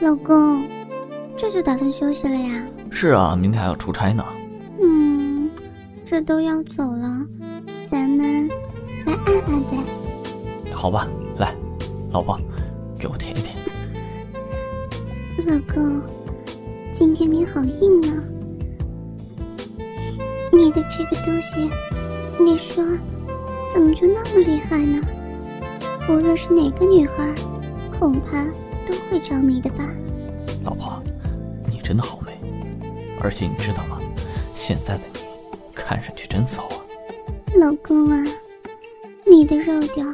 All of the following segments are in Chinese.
老公，这就打算休息了呀？是啊，明天还要出差呢。嗯，这都要走了，咱们来按按呗。好吧，来，老婆，给我舔一舔。老公，今天你好硬啊！你的这个东西，你说怎么就那么厉害呢？无论是哪个女孩，恐怕都会着迷的吧？老婆，你真的好美，而且你知道吗？现在的你看上去真骚啊！老公啊，你的肉屌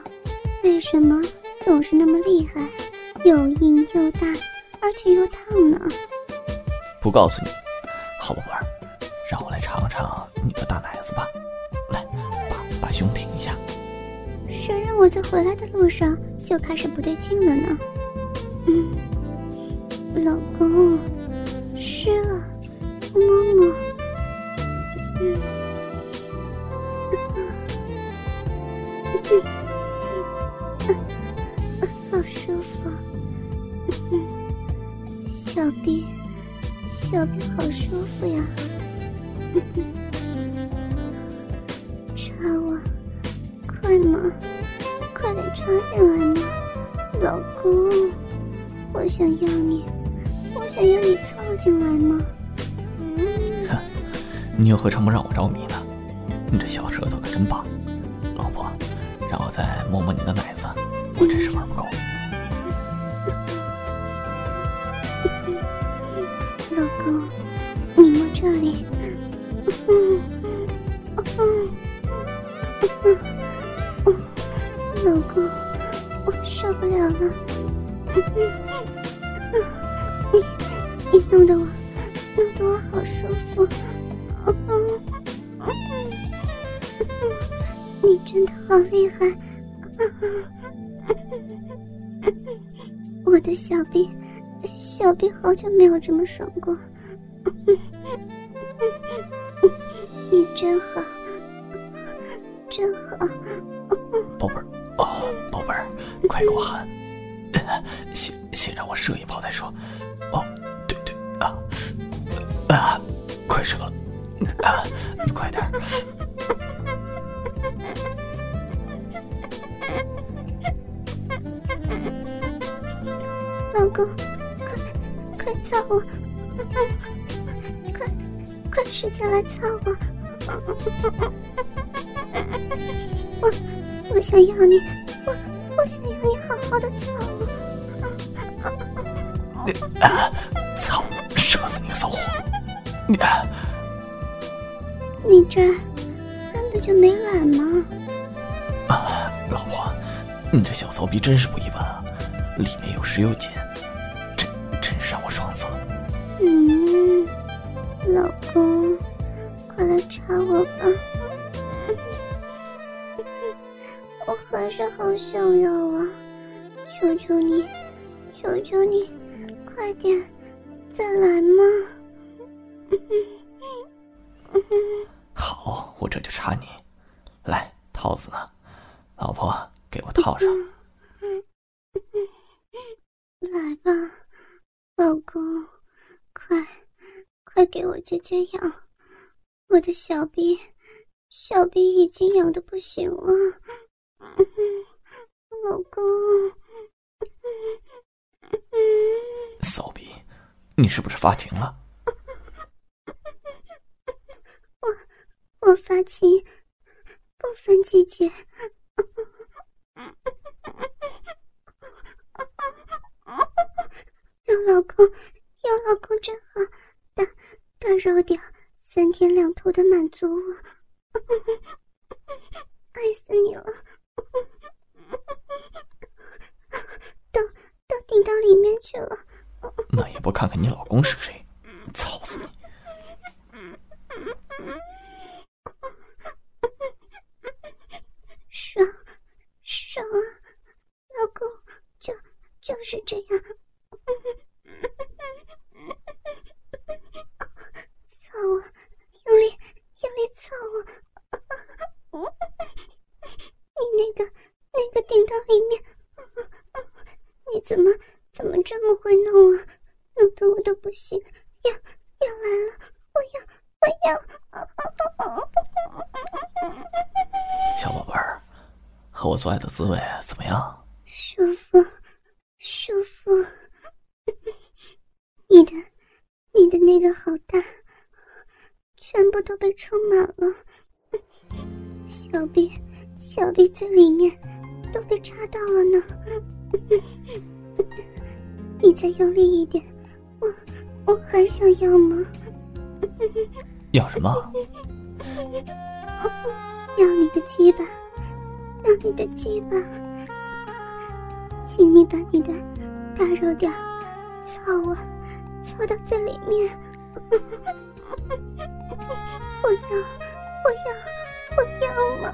为什么总是那么厉害？又硬又大。而且又烫呢，不告诉你，好宝贝儿，让我来尝尝你的大奶子吧。来，把把胸挺一下。谁让我在回来的路上就开始不对劲了呢？嗯，老公，湿了，摸摸。嗯，好舒服。嗯小臂，小臂好舒服呀！嗯快点插进来嘛，老公，我想要你，我想要你凑进来嘛。哼，你又何尝不让我着迷呢？你这小舌头可真棒，老婆，让我再摸摸你的奶子，我真是玩不够。弄得我，弄得我好舒服。你真的好厉害！我的小臂，小臂好久没有这么爽过。你真好，真好。宝贝儿，哦，宝贝儿，快给我喊！先先让我射一炮再说。啊啊，快射！啊，你快点。老公，快快操我！快快使劲来操我！我我想要你，我我想要你好好的操我！啊！操！射死你！你你这根本就没软吗？啊，老婆，你这小骚逼真是不一般啊，里面又湿又紧。嗯，老公，快来插我吧！我还是好想要啊！求求你，求求你，快点再来嘛！来吧，老公。快，快给我接接痒！我的小臂，小臂已经痒的不行了。老公，骚逼，你是不是发情了？我我发情不分季节。有老公。有老公真好，大大肉屌，三天两头的满足我，爱死你了！都都顶到里面去了。那也不看看你老公是谁，操死你！爽爽啊，老公就就是这样。怎么怎么这么会弄啊？弄得我都不行，要要来了，我要我要！小宝贝儿，和我做爱的滋味怎么样？舒服，舒服。你的你的那个好大，全部都被充满了，小臂小臂最里面都被插到了呢。你再用力一点。我我还想要吗？要什么？要你的鸡巴，要你的鸡巴，请你把你的大肉屌操我，操到最里面。我要，我要，我要吗？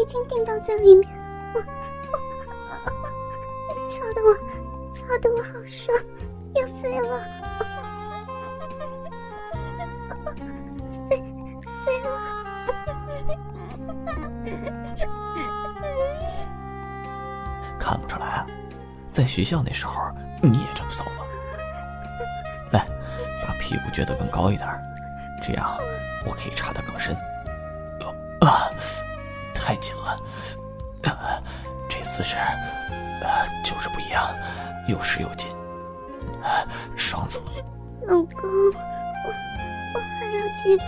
已经顶到最里面，我我操的我。操的我好爽，要飞了，飞飞了！看不出来啊，在学校那时候你也这么骚吗？来，把屁股撅得更高一点，这样我可以插得更深。啊，太紧了，这姿势就是不一样。又湿又紧，爽死了！老公，我我还要鸡巴，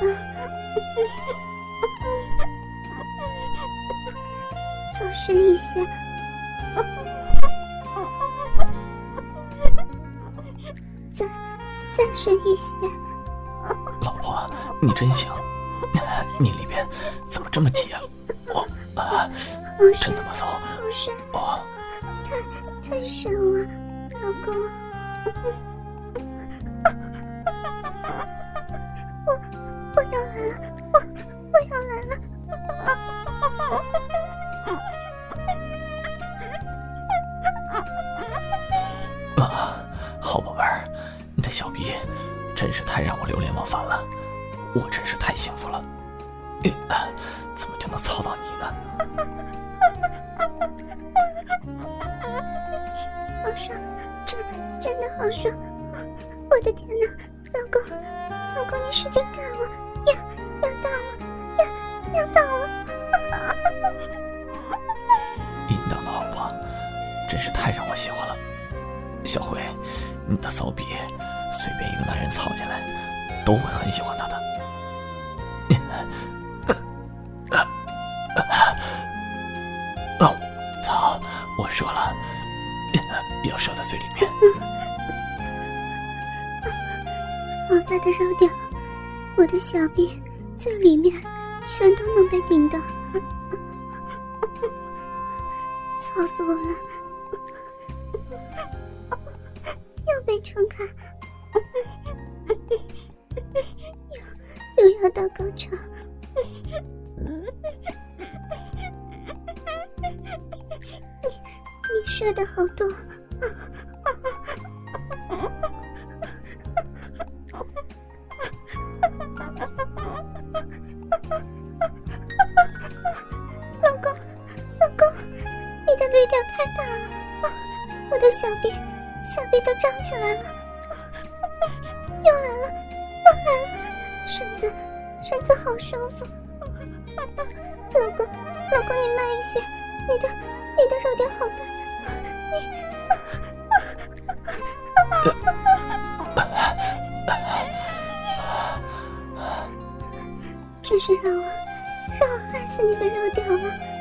再深一些，再再深一些。老婆，你真行，你里边怎么这么挤啊？我啊，真他妈骚！好深，哇，太太深了。老公，我我要来了，我我要来了！啊，好宝贝儿，你的小臂真是太让我流连忘返了，我真是太幸福了。怎么就能操到你呢？真的好爽！我的天哪，老公，老公你使劲干我，要要到了，要要到了！淫荡的老婆，真是太让我喜欢了。小辉，你的骚逼，随便一个男人操进来，都会很喜欢他的。啊！操！我射了。要射在最里面，大的肉屌，我的小臂最里面全都能被顶到，操死我了！又被撑开，又又要到高潮。你你射的好多，老公，老公，你的绿调太大了，我的小臂，小臂都张起来了，又来了，又来了，身子，身子好舒服，老公，老公你慢一些，你的，你的肉点好大。你 真是让我你的肉屌了！